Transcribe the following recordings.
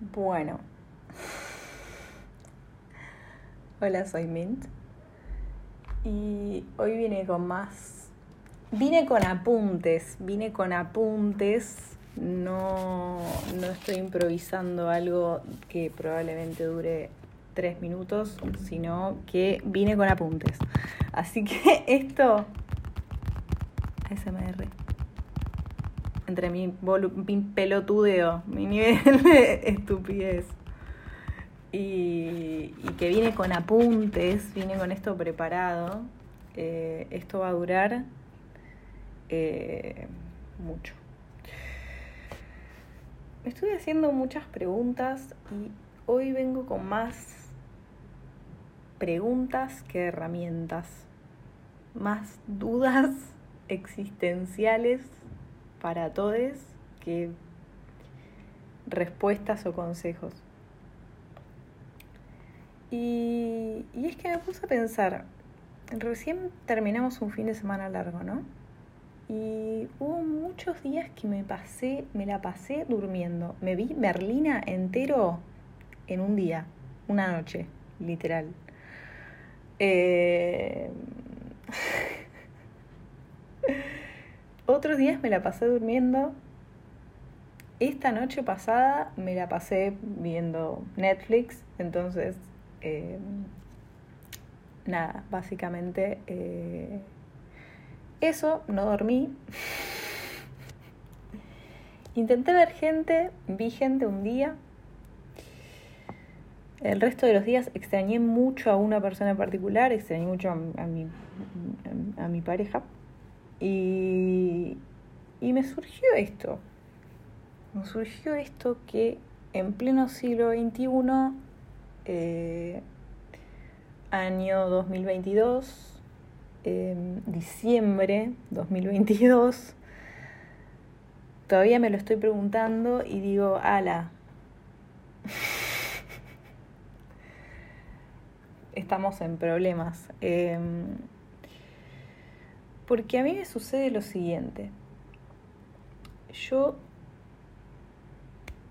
Bueno. Hola, soy Mint. Y hoy vine con más... Vine con apuntes, vine con apuntes. No, no estoy improvisando algo que probablemente dure tres minutos, sino que vine con apuntes. Así que esto... ASMR entre mi, pelotudeo, mi nivel de estupidez. Y, que viene con apuntes, viene con esto preparado. Eh, esto va a durar eh, mucho. Estoy haciendo muchas preguntas y hoy vengo con más preguntas que herramientas, más dudas existenciales para todos que respuestas o consejos. Y, y, es que me puse a pensar, recién terminamos un fin de semana largo, ¿no? Y hubo muchos días que me pasé, me la pasé durmiendo. Me vi Merlina entero en un día, una noche, literal. Eh... Otros días me la pasé durmiendo. Esta noche pasada me la pasé viendo Netflix, entonces, eh, nada, básicamente eh, eso, no dormí. Intenté ver gente, vi gente un día. El resto de los días extrañé mucho a una persona en particular, extrañé mucho a, mi, a mi pareja. Y, me surgió esto, me surgió esto que en pleno siglo XXI, eh, año 2022, eh, diciembre 2022, todavía me lo estoy preguntando y digo, ala, estamos en problemas. Em, porque a mí me sucede lo siguiente. Yo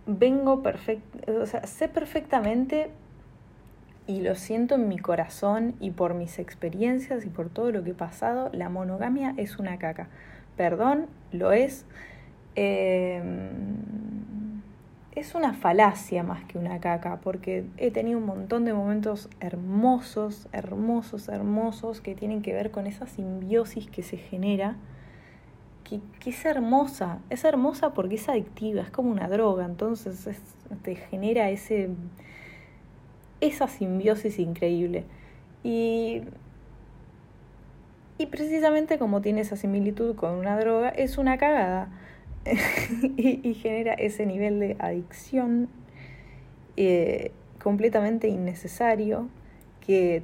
vengo perfecto, o sea, sé perfectamente y lo siento en mi corazón y por mis experiencias y por todo lo que he pasado, la monogamia es una caca. Perdón, lo es. Eh, es una falacia más que una caca, porque he tenido un montón de momentos hermosos, hermosos, hermosos, que tienen que ver con esa simbiosis que se genera, que, es hermosa, es hermosa porque es adictiva, es como una droga, entonces te genera ese, esa simbiosis increíble. Y, y precisamente como tiene esa similitud con una droga, es una cagada y, genera ese nivel de adicción eh, completamente innecesario que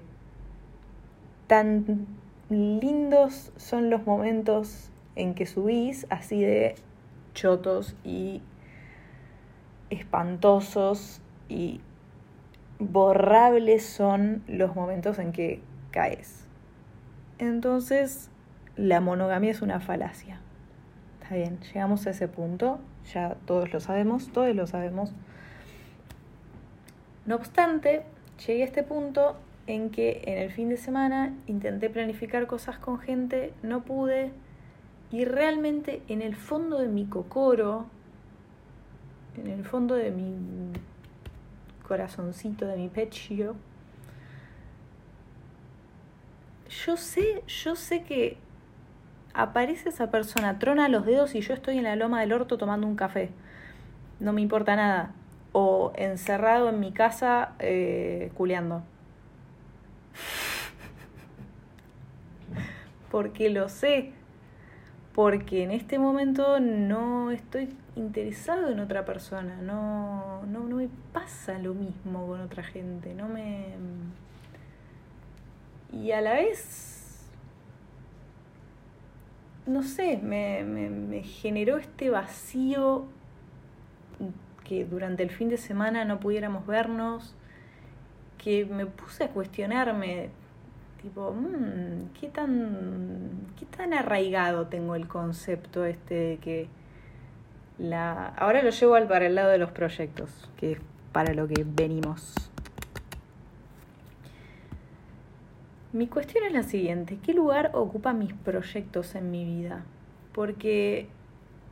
tan lindos son los momentos en que subís así de chotos y espantosos y borrables son los momentos en que caes. Entonces, la monogamia es una falacia bien, llegamos a ese punto, ya todos lo sabemos, todos lo sabemos. No obstante, llegué a este punto en que en el fin de semana intenté planificar cosas con gente, no pude, y realmente en el fondo de mi cocoro, en el fondo de mi corazoncito, de mi pecho, yo sé, yo sé que aparece esa persona, trona los dedos y yo estoy en la loma del orto tomando un café. No me importa nada. O encerrado en mi casa eh, culeando. Porque lo sé. Porque en este momento no estoy interesado en otra persona. No, no, no me pasa lo mismo con otra gente. No me. Y a la vez no sé, me, me, generó este vacío que durante el fin de semana no pudiéramos vernos, que me puse a cuestionarme, tipo, mmm, ¿qué, tan, ¿qué tan arraigado tengo el concepto este de que la... Ahora lo llevo al, para el lado de los proyectos, que es para lo que venimos. Mi cuestión es la siguiente, ¿qué lugar ocupan mis proyectos en mi vida? Porque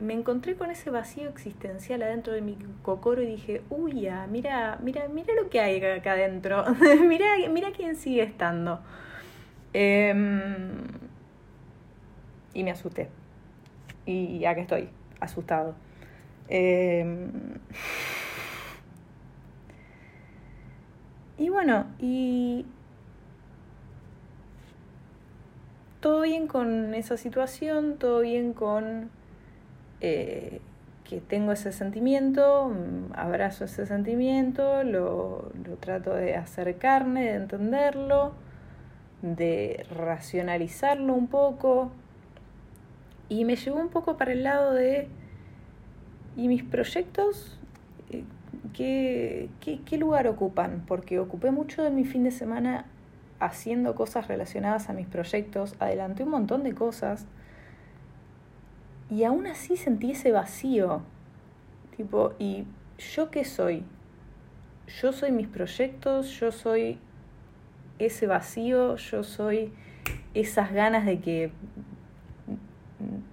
me encontré con ese vacío existencial adentro de mi cocoro y dije, uy, mira, mira, mira lo que hay acá adentro, mira, mira quién sigue estando. Em, y me asusté. Y acá estoy, asustado. Em, y bueno, y todo bien con esa situación, todo bien con eh, que tengo ese sentimiento, mm, abrazo ese sentimiento, lo, lo trato de acercarme, de entenderlo, de racionalizarlo un poco. Y me llevó un poco para el lado de, ¿y mis proyectos? Eh, ¿Qué, qué, qué lugar ocupan? Porque ocupé mucho de mi fin de semana haciendo cosas relacionadas a mis proyectos, adelanté un montón de cosas y aún así sentí ese vacío. Tipo, ¿y yo qué soy? Yo soy mis proyectos, yo soy ese vacío, yo soy esas ganas de que,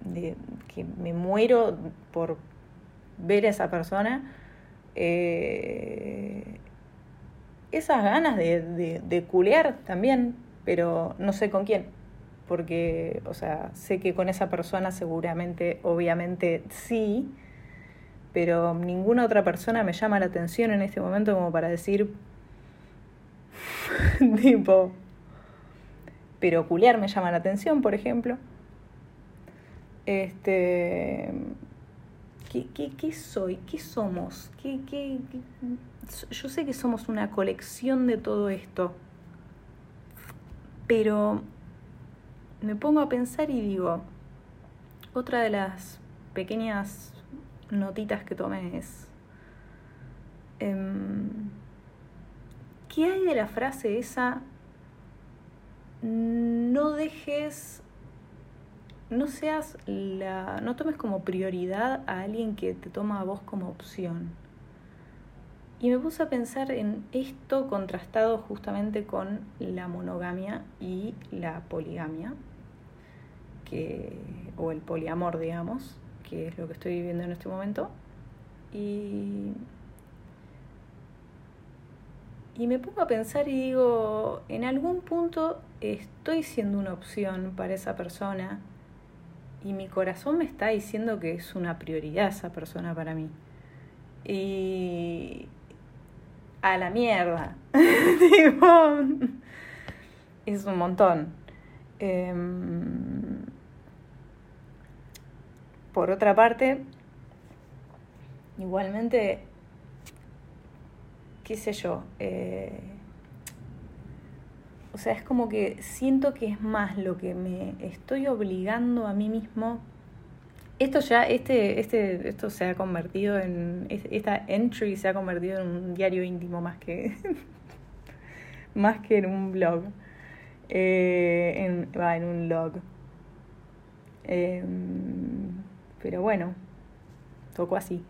de, que me muero por ver a esa persona. Eh, esas ganas de, de, de culear también, pero no sé con quién porque, o sea, sé que con esa persona seguramente, obviamente sí, pero ninguna otra persona me llama la atención en este momento como para decir, tipo, pero culiar me llama la atención, por ejemplo. Este, ¿qué, soy? ¿Qué somos? ¿Qué, qué, qué? Yo sé que somos una colección de todo esto, pero me pongo a pensar y digo, otra de las pequeñas notitas que tomé es, em, ¿qué hay de la frase esa? No dejes, no seas la, no tomes como prioridad a alguien que te toma a vos como opción. Y me puse a pensar en esto contrastado justamente con la monogamia y la poligamia, que, o el poliamor, digamos, que es lo que estoy viviendo en este momento. Y, y me pongo a pensar y digo, en algún punto estoy siendo una opción para esa persona y mi corazón me está diciendo que es una prioridad esa persona para mí. Y a la mierda. es un montón. Em, por otra parte, igualmente, qué sé yo, eh, o sea, es como que siento que es más lo que me estoy obligando a mí mismo. Esto ya, este, este, esto se ha convertido en, esta entry se ha convertido en un diario íntimo más que, más que en un blog, eh, en, va, en un log. Em, pero bueno, tocó así.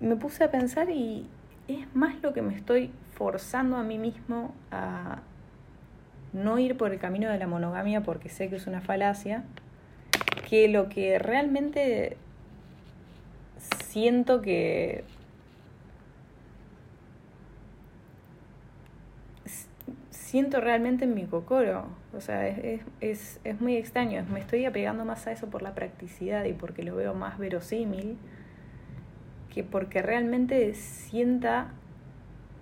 Me puse a pensar y es más lo que me estoy forzando a mí mismo a no ir por el camino de la monogamia porque sé que es una falacia, que lo que realmente siento que siento realmente en mi cocoro. O sea, es, es, es, muy extraño. Me estoy apegando más a eso por la practicidad y porque lo veo más verosímil que porque realmente sienta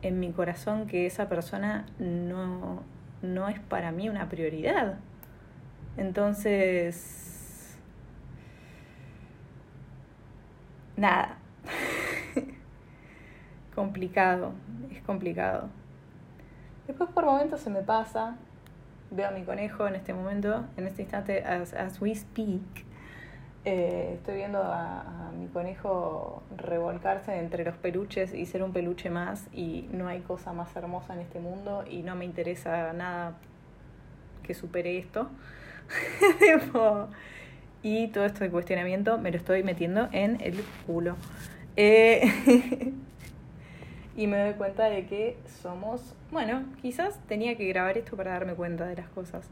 en mi corazón que esa persona no, no es para mí una prioridad. Entonces, nada. complicado, es complicado. Después por momentos se me pasa, veo a mi conejo en este momento, en este instante, as, as we speak, eh, estoy viendo a, mi conejo revolcarse entre los peluches y ser un peluche más y no hay cosa más hermosa en este mundo y no me interesa nada que supere esto. Y todo esto de cuestionamiento me lo estoy metiendo en el culo. Eh, y me doy cuenta de que somos, bueno, quizás tenía que grabar esto para darme cuenta de las cosas.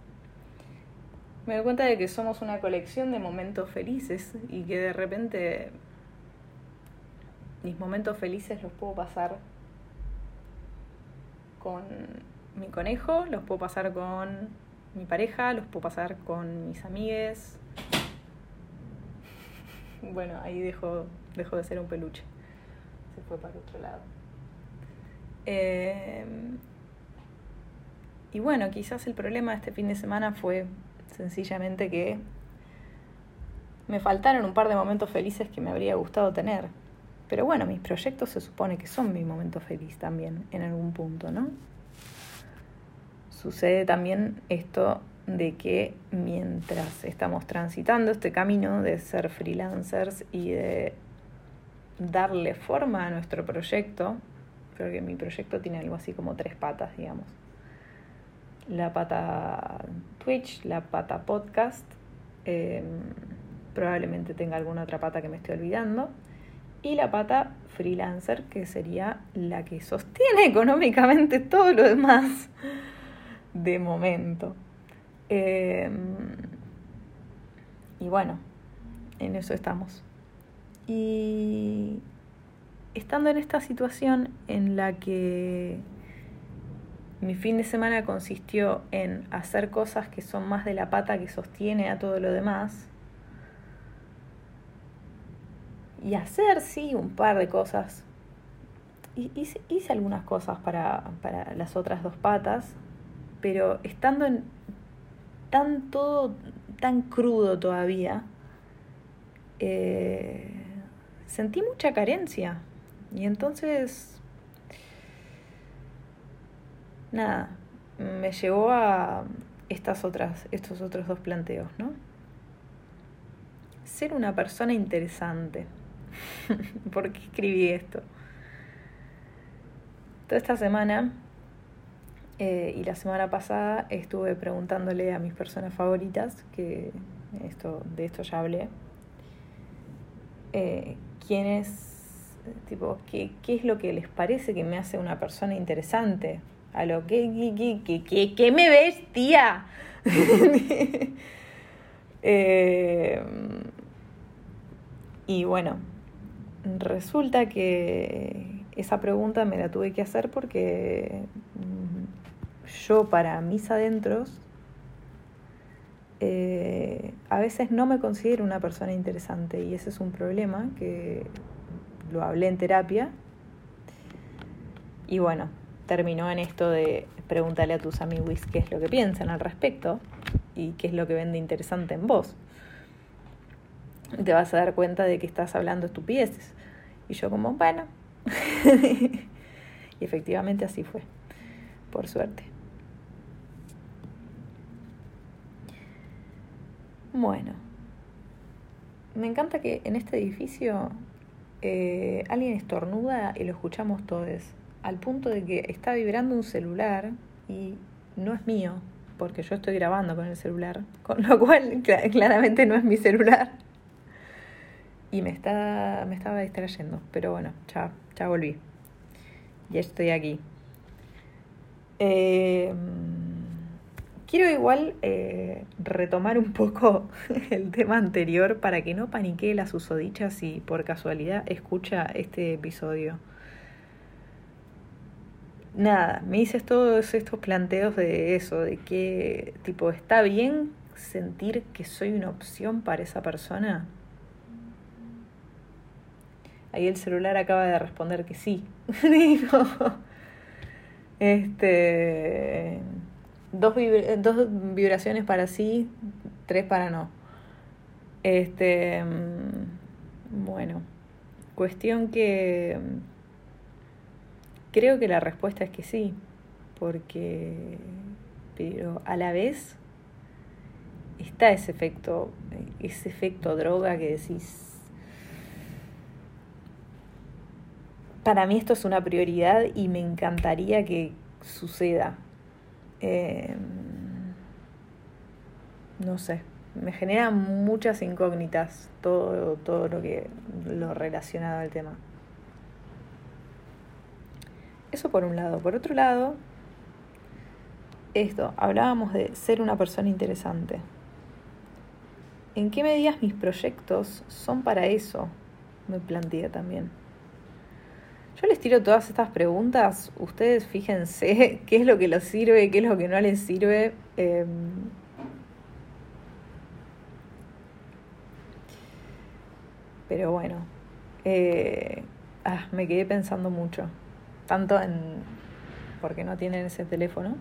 Me doy cuenta de que somos una colección de momentos felices y que de repente mis momentos felices los puedo pasar con mi conejo, los puedo pasar con mi pareja, los puedo pasar con mis amigues. Bueno, ahí dejo, dejo de ser un peluche. Se fue para otro lado. Eh, y bueno, quizás el problema de este fin de semana fue sencillamente que me faltaron un par de momentos felices que me habría gustado tener. Pero bueno, mis proyectos se supone que son mi momento feliz también, en algún punto, ¿no? Sucede también esto de que mientras estamos transitando este camino de ser freelancers y de darle forma a nuestro proyecto, creo que mi proyecto tiene algo así como tres patas, digamos. La pata Twitch, la pata podcast, em, probablemente tenga alguna otra pata que me esté olvidando, y la pata freelancer, que sería la que sostiene económicamente todo lo demás de momento. Em, y bueno, en eso estamos. Y estando en esta situación en la que mi fin de semana consistió en hacer cosas que son más de la pata que sostiene a todo lo demás, y hacer, sí, un par de cosas. Hice, hice algunas cosas para, para, las otras dos patas, pero estando en tan todo tan crudo todavía, eh, sentí mucha carencia. Y entonces, nada, me llevó a estas otras, estos otros dos planteos, ¿no? Ser una persona interesante. ¿Por qué escribí esto? Toda esta semana eh, y la semana pasada estuve preguntándole a mis personas favoritas, que esto, de esto ya hablé, eh, quién es tipo, ¿qué, ¿qué, es lo que les parece que me hace una persona interesante? A lo que, me ves, tía. eh, y bueno, resulta que esa pregunta me la tuve que hacer porque yo para mis adentros eh, a veces no me considero una persona interesante y ese es un problema que lo hablé en terapia. Y bueno, terminó en esto de preguntarle a tus amigos qué es lo que piensan al respecto y qué es lo que ven de interesante en vos. Te vas a dar cuenta de que estás hablando estupideces. Y yo como, bueno. y efectivamente así fue, por suerte. Bueno, me encanta que en este edificio eh, alguien estornuda y lo escuchamos todos, al punto de que está vibrando un celular y no es mío, porque yo estoy grabando con el celular, con lo cual claramente no es mi celular. Y me, está, me estaba distrayendo, pero bueno, ya, ya volví. Ya estoy aquí. Eh, Quiero igual eh, retomar un poco el tema anterior para que no paniquee la susodicha si por casualidad escucha este episodio. Nada, me dices todos estos planteos de eso, de que tipo, ¿está bien sentir que soy una opción para esa persona? Ahí el celular acaba de responder que sí. Digo, este dos, dos vibraciones para sí, tres para no. Este, mm, bueno, cuestión que mm, creo que la respuesta es que sí, porque, pero a la vez está ese efecto, ese efecto droga que decís, para mí esto es una prioridad y me encantaría que suceda. Em, no sé, me genera muchas incógnitas todo, todo lo que lo relacionado al tema. Eso por un lado. Por otro lado, esto, hablábamos de ser una persona interesante. ¿En qué medidas mis proyectos son para eso? Me planteé también. Yo les tiro todas estas preguntas, ustedes fíjense qué es lo que les sirve, qué es lo que no les sirve. Em, pero bueno, eh, ah, me quedé pensando mucho, tanto en porque no tienen ese teléfono,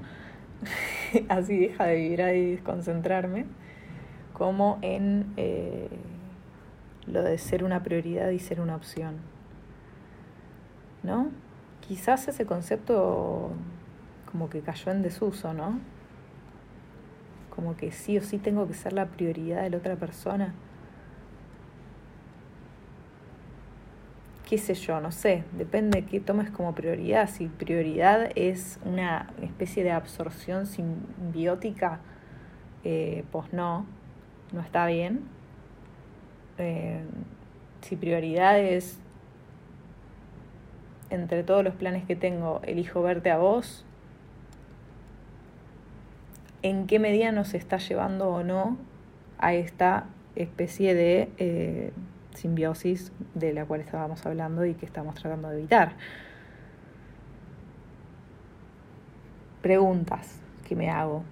así deja de vibrar y desconcentrarme como en eh, lo de ser una prioridad y ser una opción. ¿No? Quizás ese concepto como que cayó en desuso, ¿no? Como que sí o sí tengo que ser la prioridad de la otra persona. Qué sé yo, no sé, depende de qué tomes como prioridad. Si prioridad es una especie de absorción simbiótica, eh, pues no, no está bien. Eh, si prioridad es entre todos los planes que tengo, elijo verte a vos, en qué medida nos está llevando o no a esta especie de eh, simbiosis de la cual estábamos hablando y que estamos tratando de evitar. Preguntas que me hago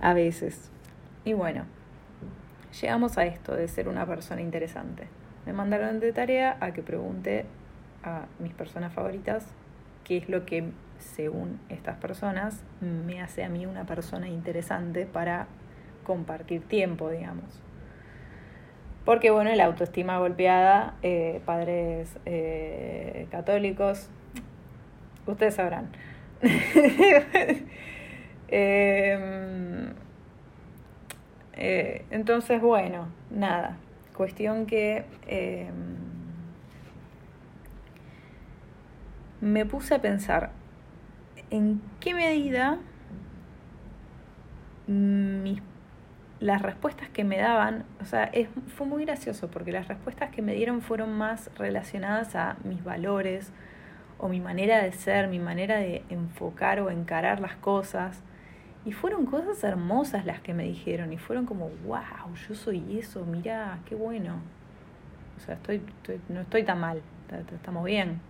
a veces. Y bueno, llegamos a esto de ser una persona interesante. Me mandaron de tarea a que pregunte a mis personas favoritas qué es lo que, según estas personas, me hace a mí una persona interesante para compartir tiempo, digamos. Porque, bueno, la autoestima golpeada, eh, padres eh, católicos, ustedes sabrán. eh, eh, entonces, bueno, nada, cuestión que eh, me puse a pensar en qué medida mis, las respuestas que me daban, o sea, es, fue muy gracioso porque las respuestas que me dieron fueron más relacionadas a mis valores o mi manera de ser, mi manera de enfocar o encarar las cosas y fueron cosas hermosas las que me dijeron y fueron como, wow, yo soy eso, mira, qué bueno. O sea, estoy, no estoy tan mal, estamos bien.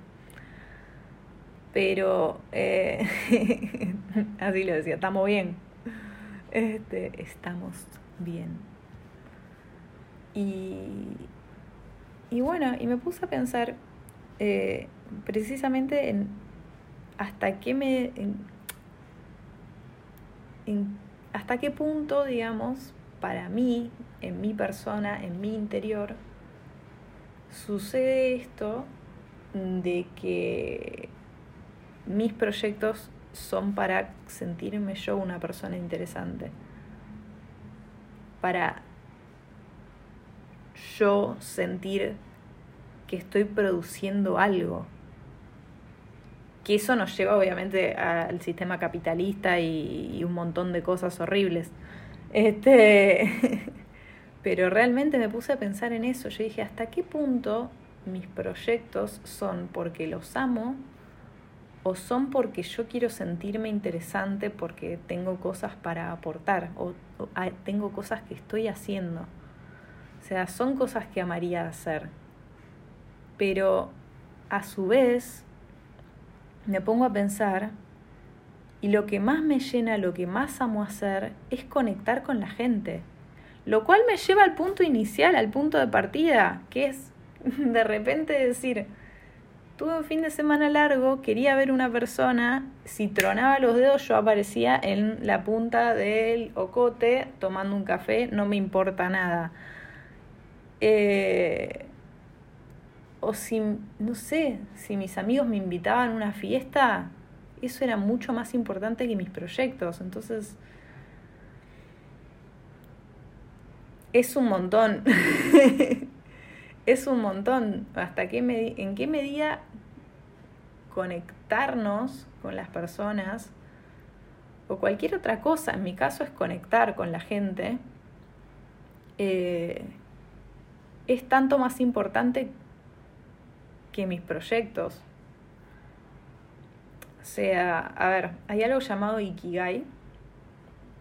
Pero, eh, así lo decía, estamos bien. Este, estamos bien. Y, y bueno, y me puse a pensar eh, precisamente en hasta qué me hasta qué punto, digamos, para mí, en mi persona, en mi interior, sucede esto de que mis proyectos son para sentirme yo una persona interesante, para yo sentir que estoy produciendo algo, que eso nos lleva obviamente al sistema capitalista y, un montón de cosas horribles. Este, pero realmente me puse a pensar en eso. Yo dije, ¿hasta qué punto mis proyectos son porque los amo o son porque yo quiero sentirme interesante porque tengo cosas para aportar o, tengo cosas que estoy haciendo? O sea, son cosas que amaría hacer. Pero a su vez me pongo a pensar y lo que más me llena, lo que más amo hacer es conectar con la gente. Lo cual me lleva al punto inicial, al punto de partida, que es de repente decir, tuve un fin de semana largo, quería ver una persona, si tronaba los dedos yo aparecía en la punta del ocote tomando un café, no me importa nada. Eh, o si, no sé, si mis amigos me invitaban a una fiesta, eso era mucho más importante que mis proyectos. Entonces, es un montón. es un montón. ¿Hasta qué en qué medida conectarnos con las personas o cualquier otra cosa? En mi caso es conectar con la gente eh, es tanto más importante que mis proyectos. O sea, a ver, hay algo llamado Ikigai.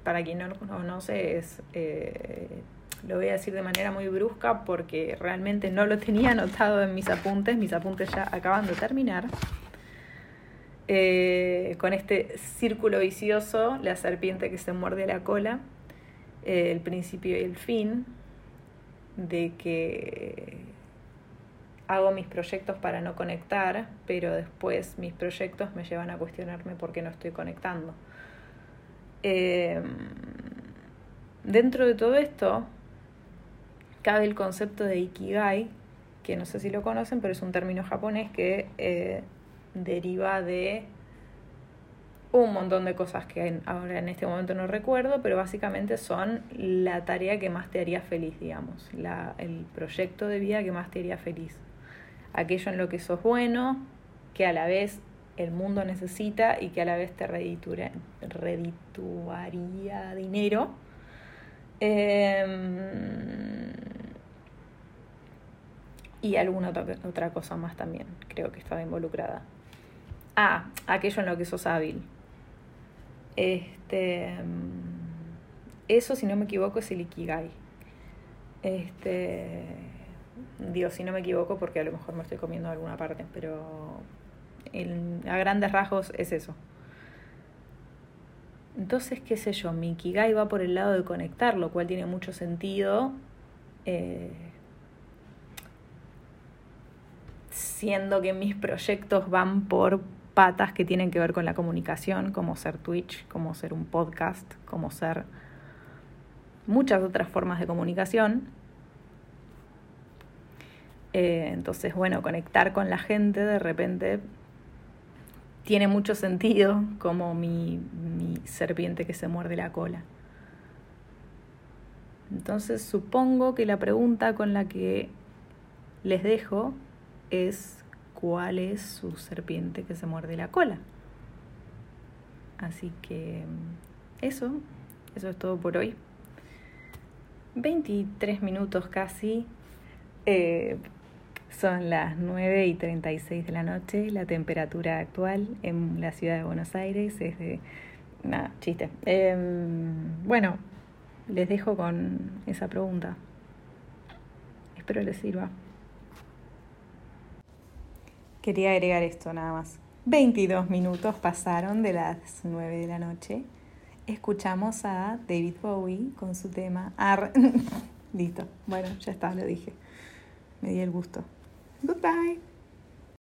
Para quien no lo conoce, es, eh, lo voy a decir de manera muy brusca porque realmente no lo tenía anotado en mis apuntes. Mis apuntes ya acaban de terminar. Eh, con este círculo vicioso, la serpiente que se muerde la cola, eh, el principio y el fin, de que hago mis proyectos para no conectar, pero después mis proyectos me llevan a cuestionarme por qué no estoy conectando. Em, dentro de todo esto, cabe el concepto de Ikigai, que no sé si lo conocen, pero es un término japonés que eh, deriva de un montón de cosas que ahora en este momento no recuerdo, pero básicamente son la tarea que más te haría feliz, digamos, la, el proyecto de vida que más te haría feliz. Aquello en lo que sos bueno, que a la vez el mundo necesita y que a la vez te redituaría dinero. Em, y alguna otra cosa más también, creo que estaba involucrada. Ah, aquello en lo que sos hábil. Este, eso, si no me equivoco, es el Ikigai. Este, si no me equivoco, porque a lo mejor me estoy comiendo alguna parte, pero a grandes rasgos es eso. Entonces, qué sé yo, mi Ikigai va por el lado de conectar, lo cual tiene mucho sentido. Eh, siendo que mis proyectos van por patas que tienen que ver con la comunicación, como ser Twitch, como ser un podcast, como ser muchas otras formas de comunicación. Eh, entonces, bueno, conectar con la gente de repente tiene mucho sentido como mi, mi serpiente que se muerde la cola. Entonces, supongo que la pregunta con la que les dejo es cuál es su serpiente que se muerde la cola. Así que eso, eso es todo por hoy. 23 minutos casi. Eh, son las 9 y 36 de la noche. La temperatura actual en la ciudad de Buenos Aires es de... Nada, chiste. Em, bueno, les dejo con esa pregunta. Espero les sirva. Quería agregar esto nada más. 22 minutos pasaron de las 9 de la noche. Escuchamos a David Bowie con su tema Ar. Listo. Bueno, ya está, lo dije. Me di el gusto. Goodbye.